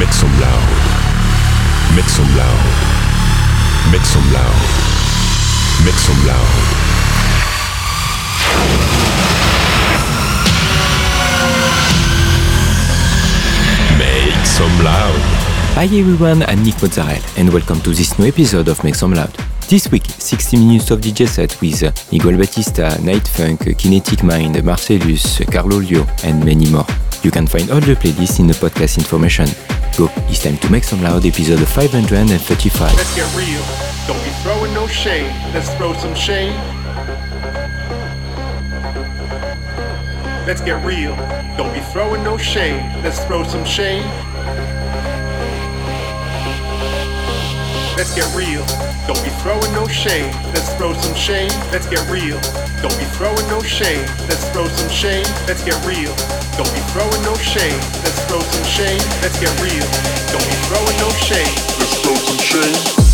Make some loud. Make some loud. Make some loud. Make some loud. Make some loud. Hi everyone, I'm Nick Mozzarella and welcome to this new episode of Make Some Loud. This week, 60 minutes of DJ set with Miguel Batista, Night Funk, Kinetic Mind, Marcellus, Carlo Lio, and many more. You can find all the playlists in the podcast information. Go, it's time to make some loud episode 535. Let's get real. Don't be throwing no shade. Let's throw some shade. Let's get real. Don't be throwing no shade. Let's throw some shade. Let's get real. Don't be throwing no shade. Let's throw some shade. Let's get real. Don't be throwing no shade. Let's throw some shade. Let's get real. Don't be throwing no shade. Let's throw some shade. Let's get real. Don't be throwing no shade. Let's throw some shade.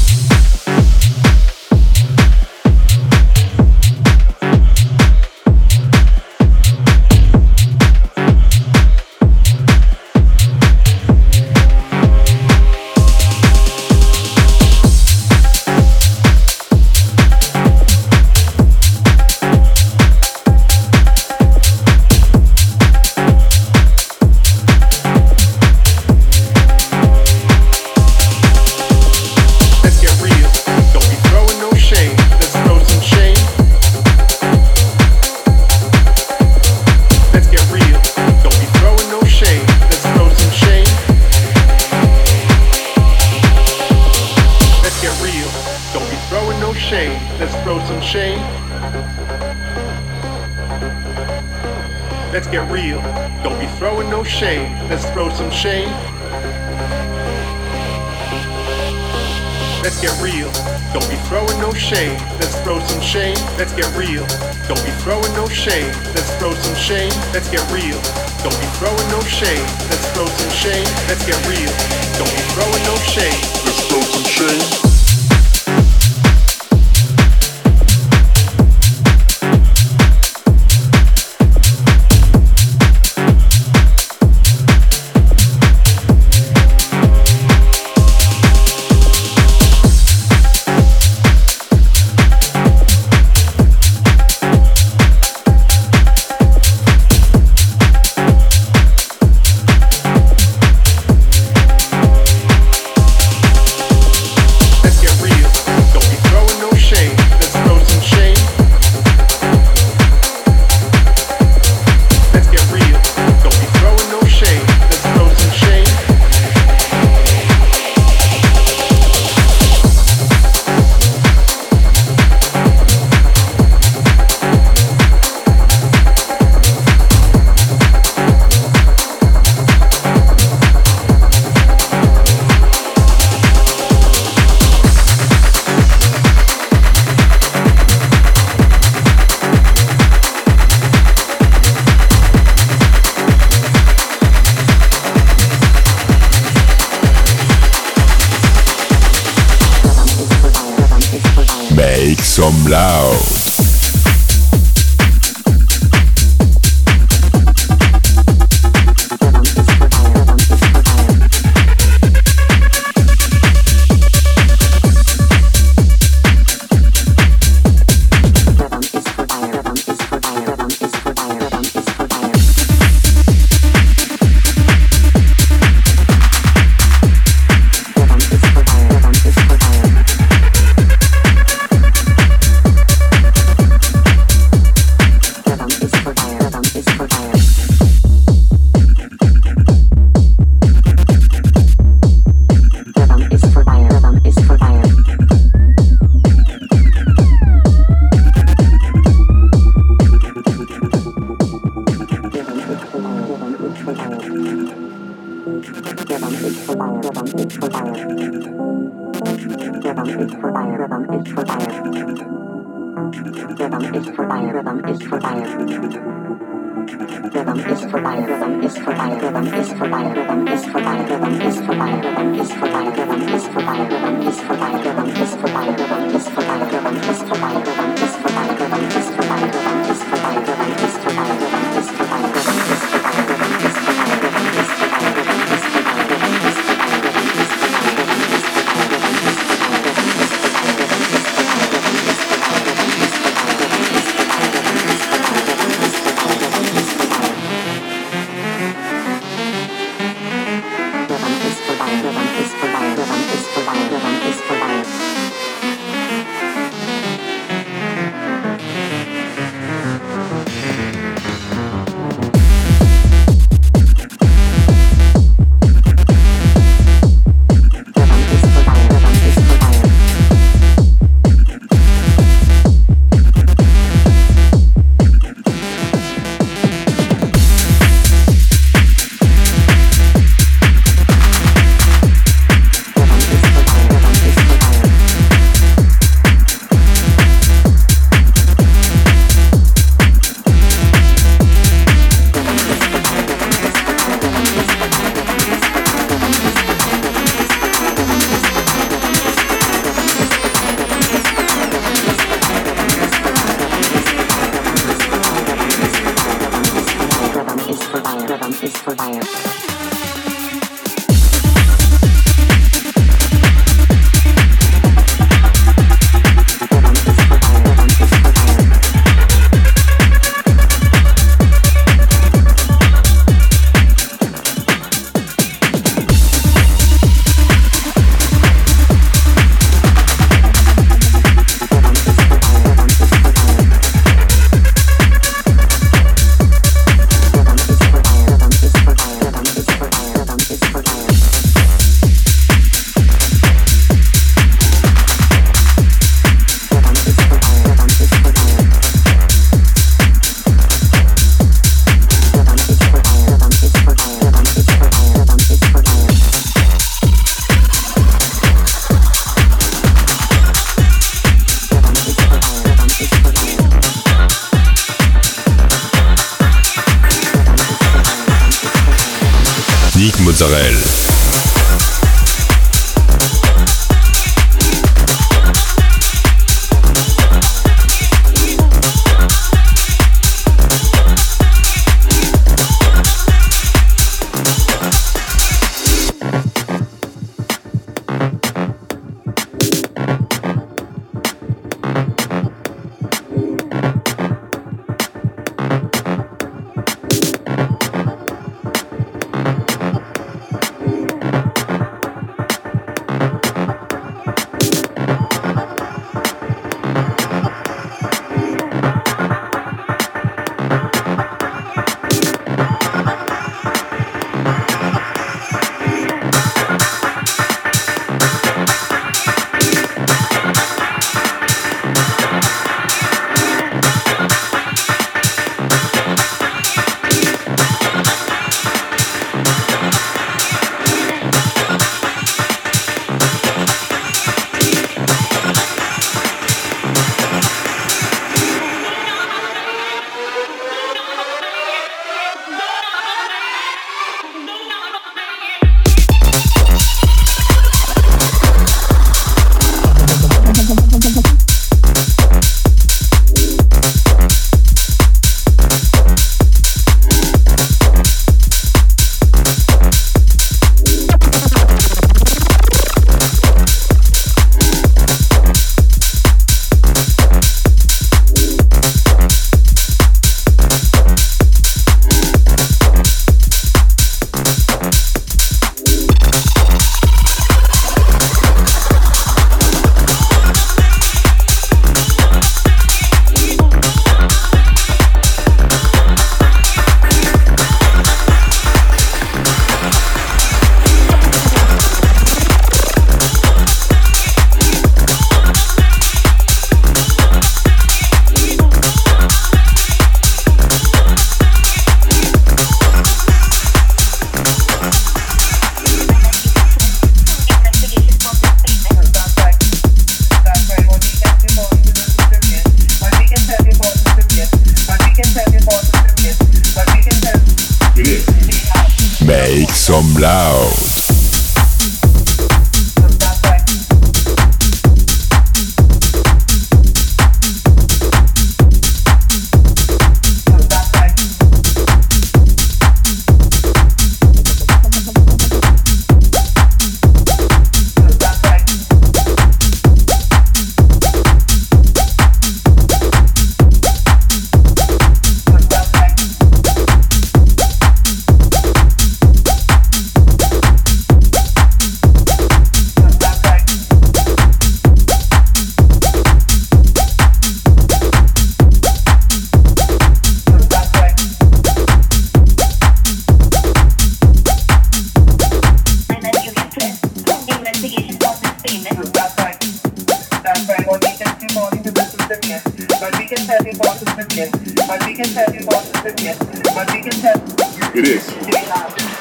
It is.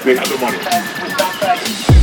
They have the money.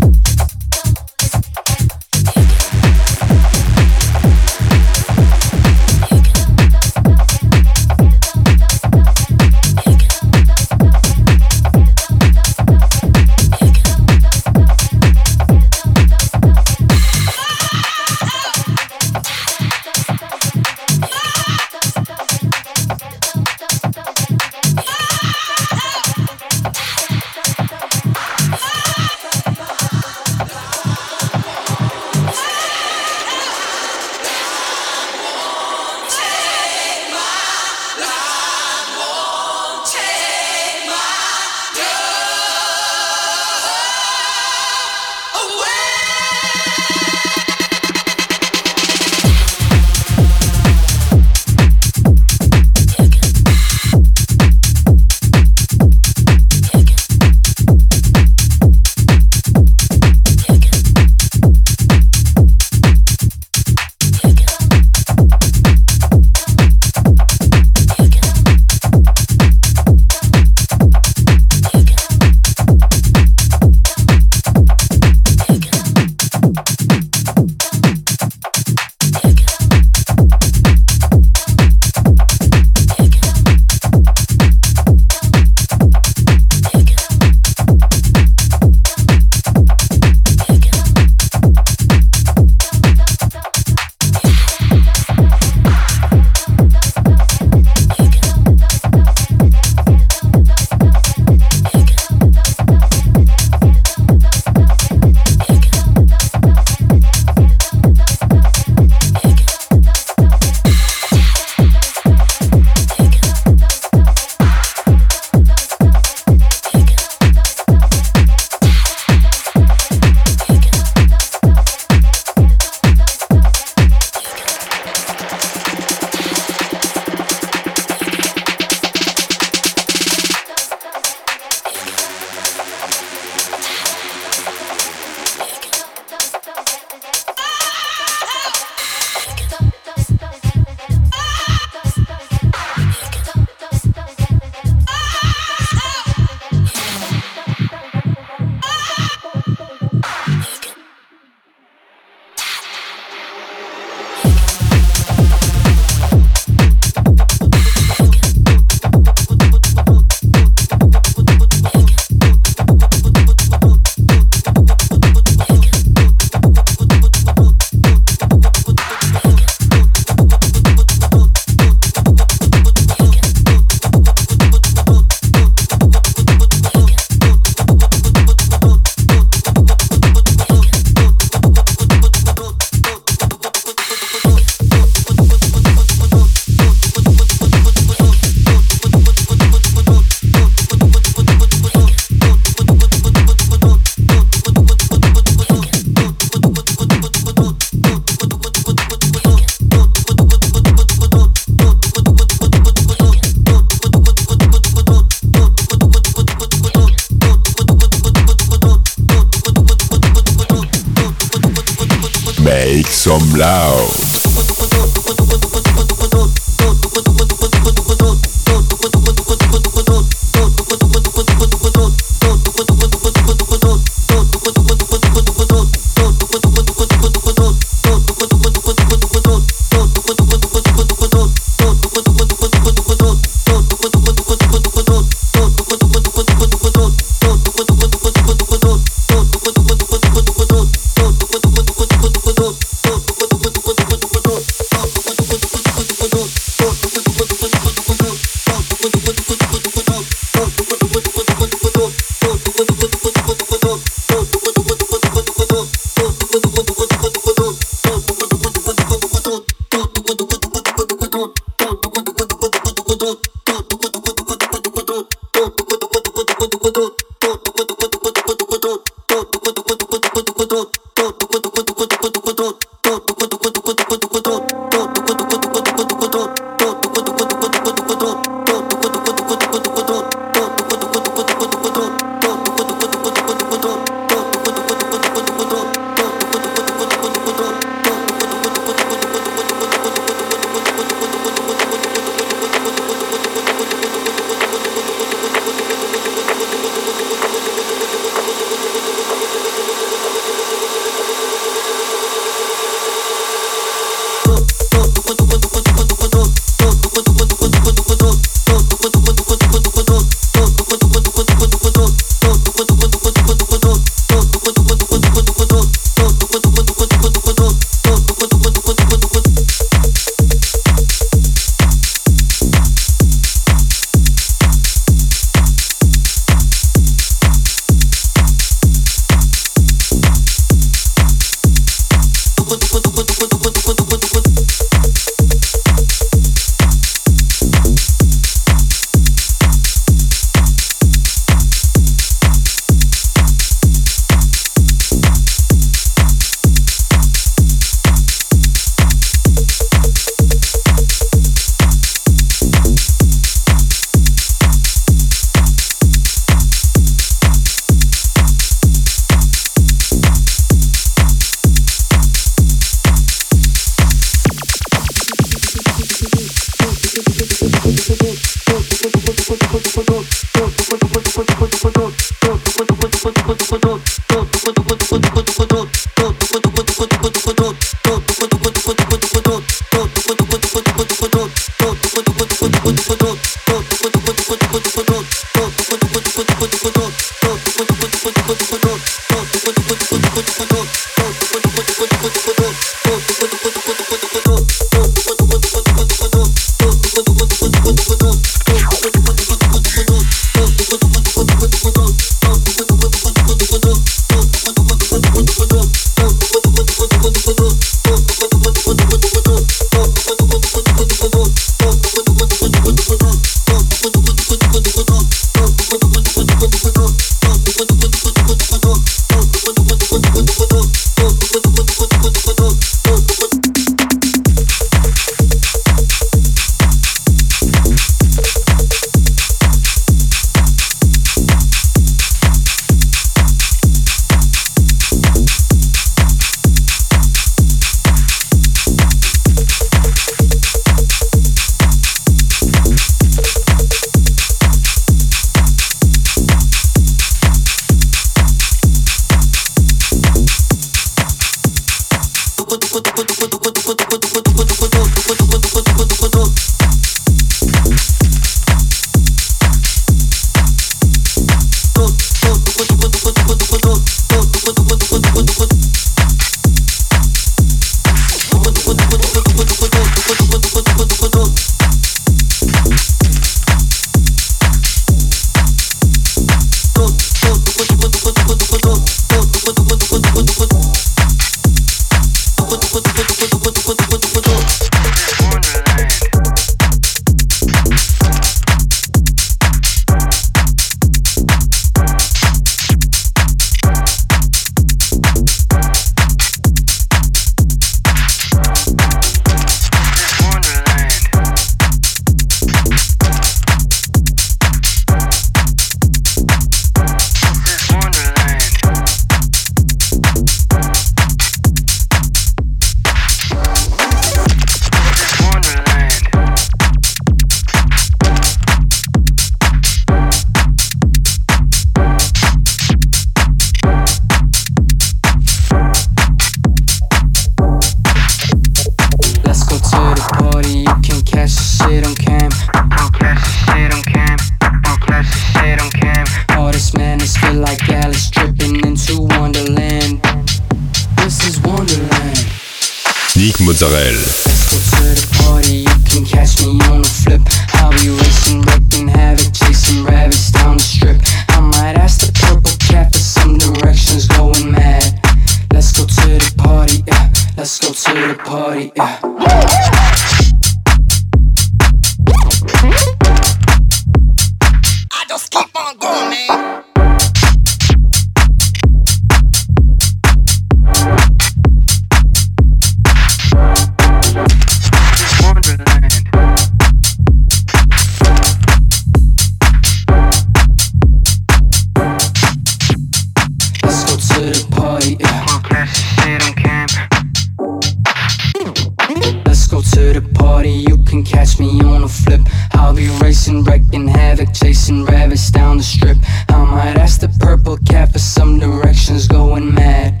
Let's go to the party, you can catch me on a flip. I'll be racing, wrecking havoc, chasing rabbits down the strip. I might ask the purple cat for some directions, going mad.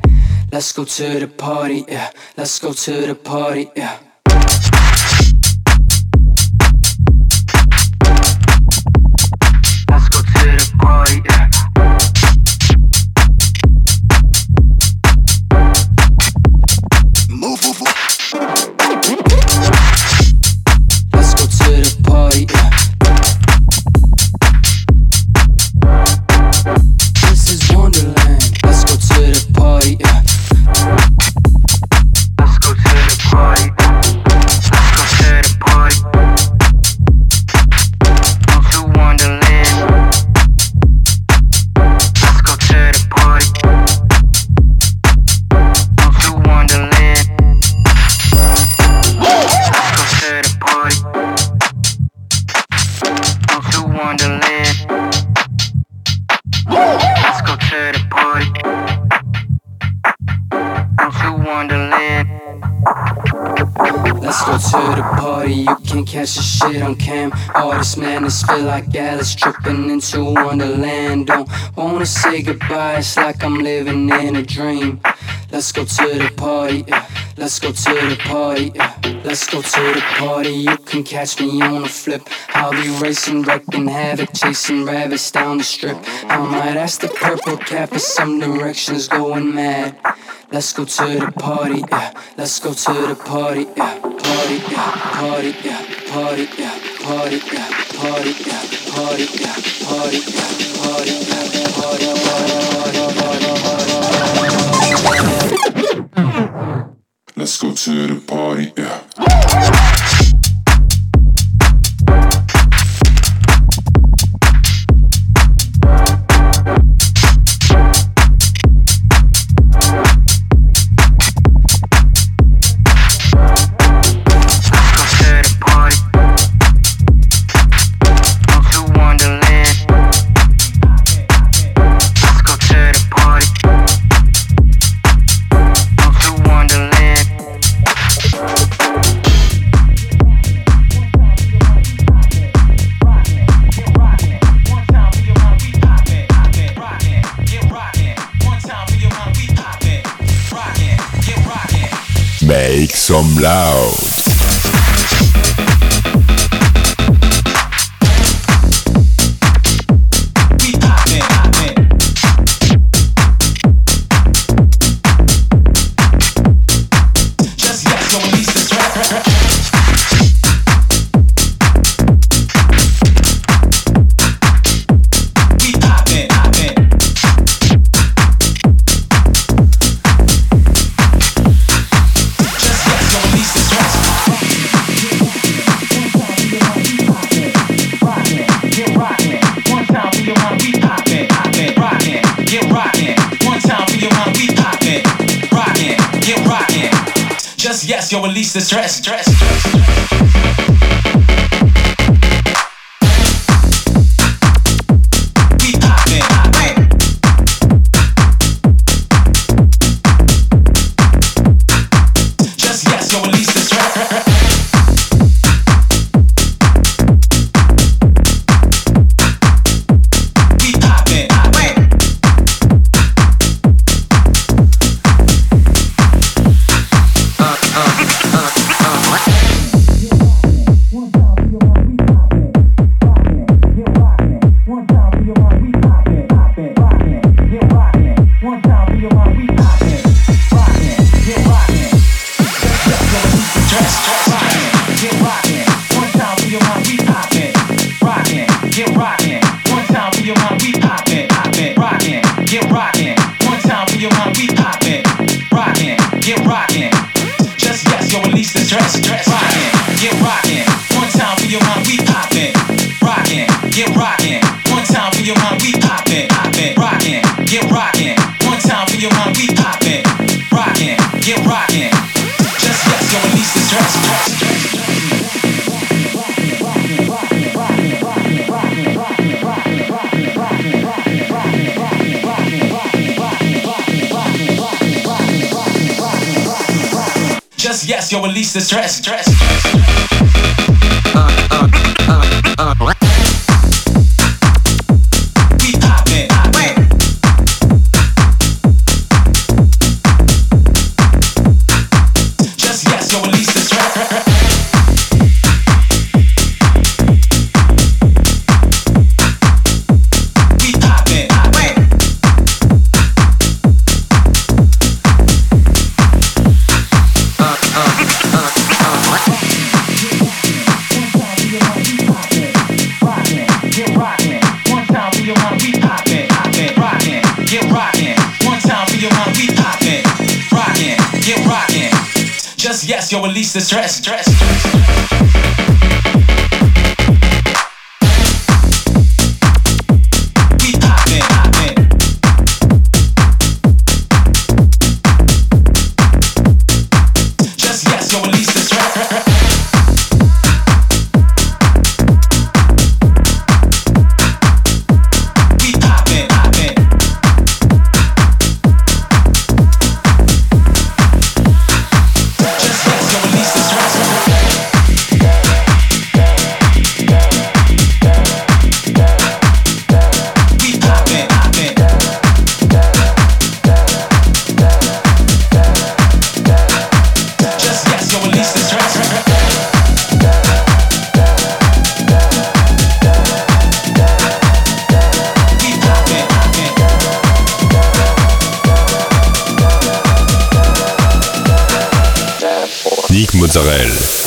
Let's go to the party, yeah. Let's go to the party, yeah. Let's go to the party, yeah. Madness feel like Alice tripping into Wonderland. Don't wanna say goodbye, it's like I'm living in a dream. Let's go to the party, let's go to the party, let's go to the party. You can catch me on a flip. I'll be racing, wrecking havoc, chasing rabbits down the strip. I might ask the purple cat for some directions, going mad. Let's go to the party. Let's go to the party. Party. Party, Let's go to the party, yeah. Loud. Stress, stress. Yo, release the stress, stress. Mozzarella.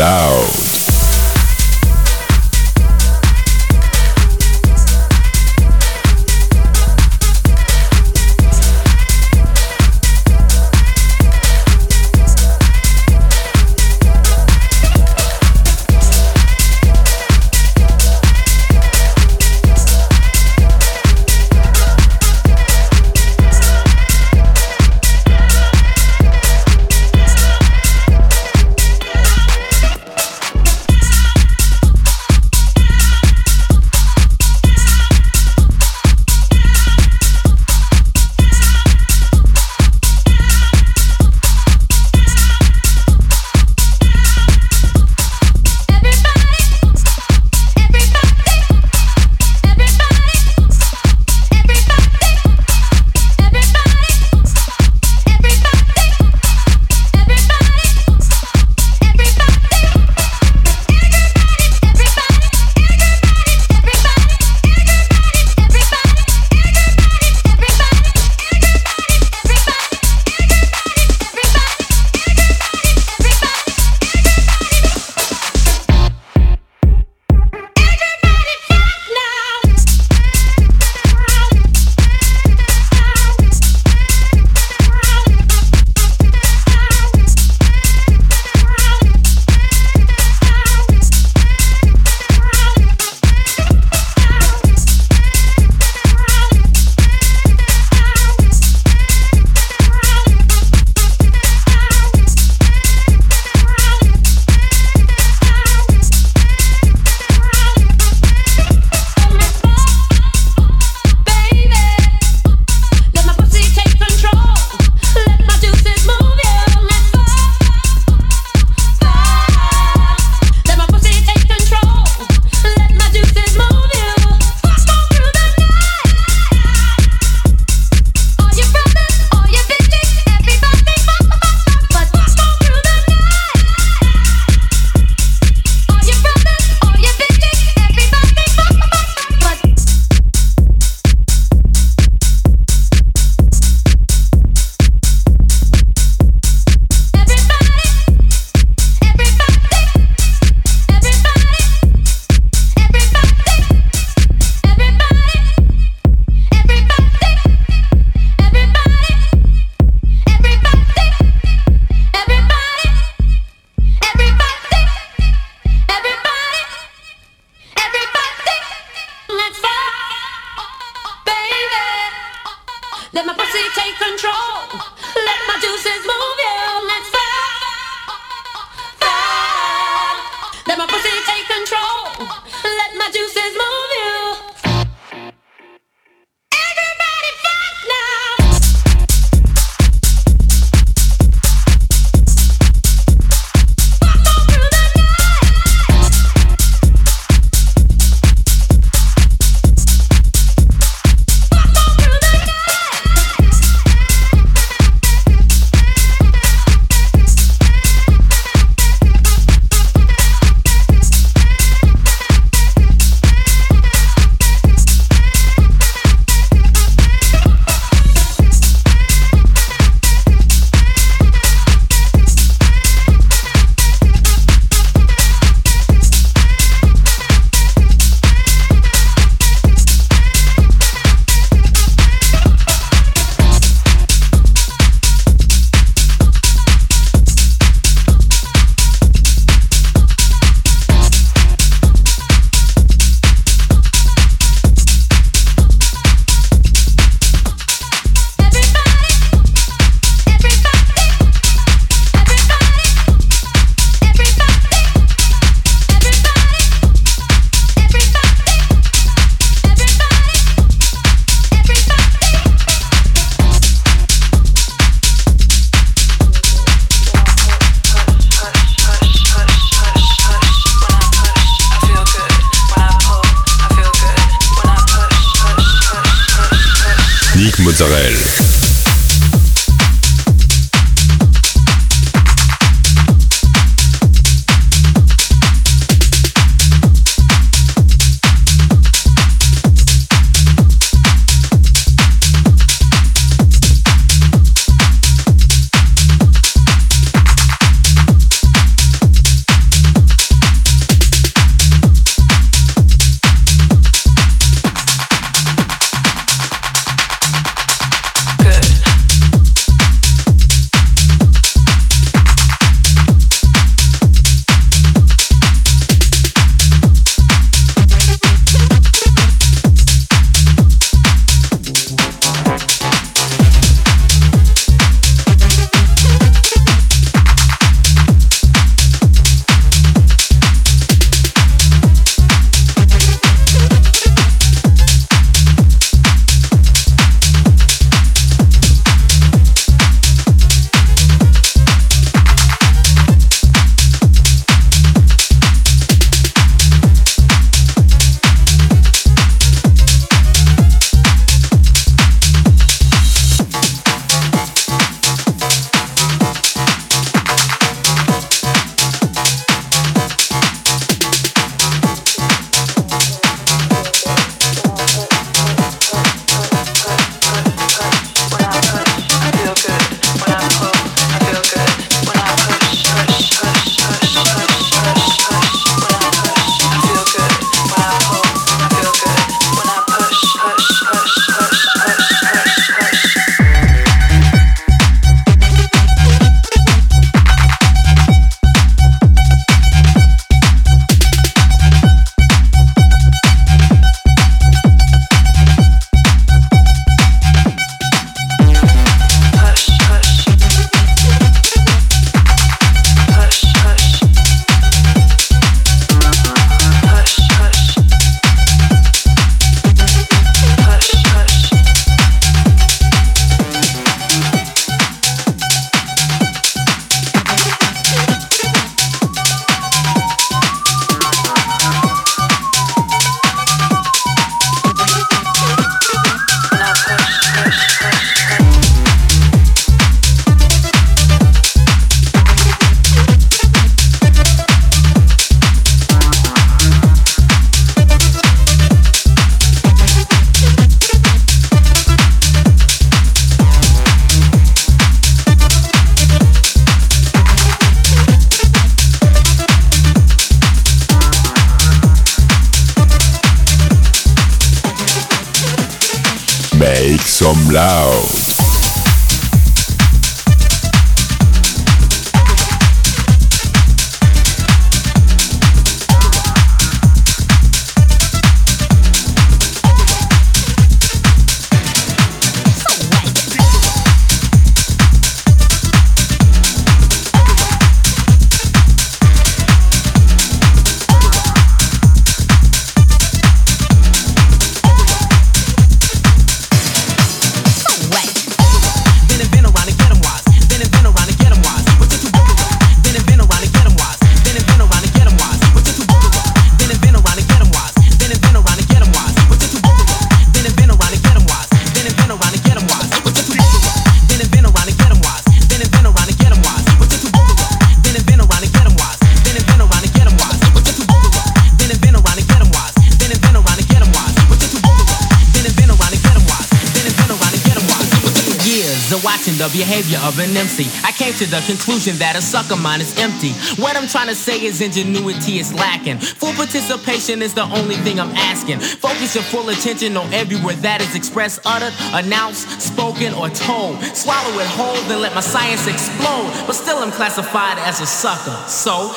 Some to the conclusion that a sucker mind is empty. What I'm trying to say is ingenuity is lacking. Full participation is the only thing I'm asking. Focus your full attention on every word that is expressed, uttered, announced, spoken, or told. Swallow it whole, then let my science explode. But still, I'm classified as a sucker. So,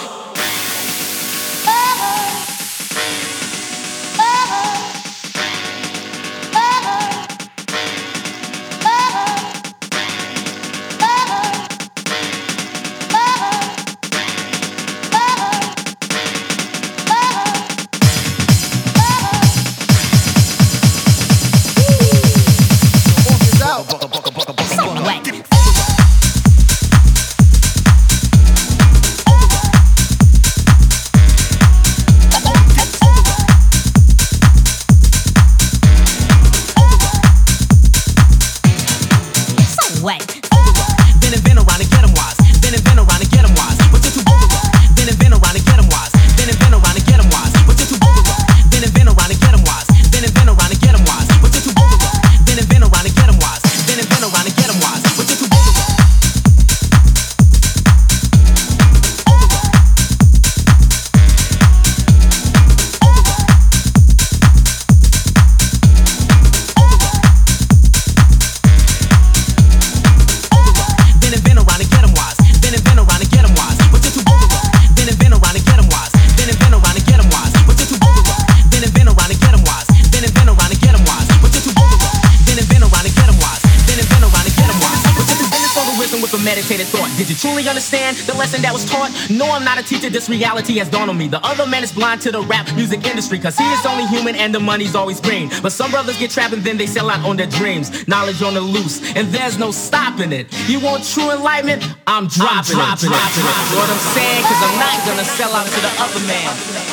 this reality has dawned on me. The other man is blind to the rap music industry, cause he is only human and the money's always green. But some brothers get trapped and then they sell out on their dreams. Knowledge on the loose, and there's no stopping it. You want true enlightenment? I'm dropping, I'm dropping it. Dropping it. You know what I'm saying? Cause I'm not gonna sell out to the other man.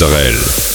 Mozzarella.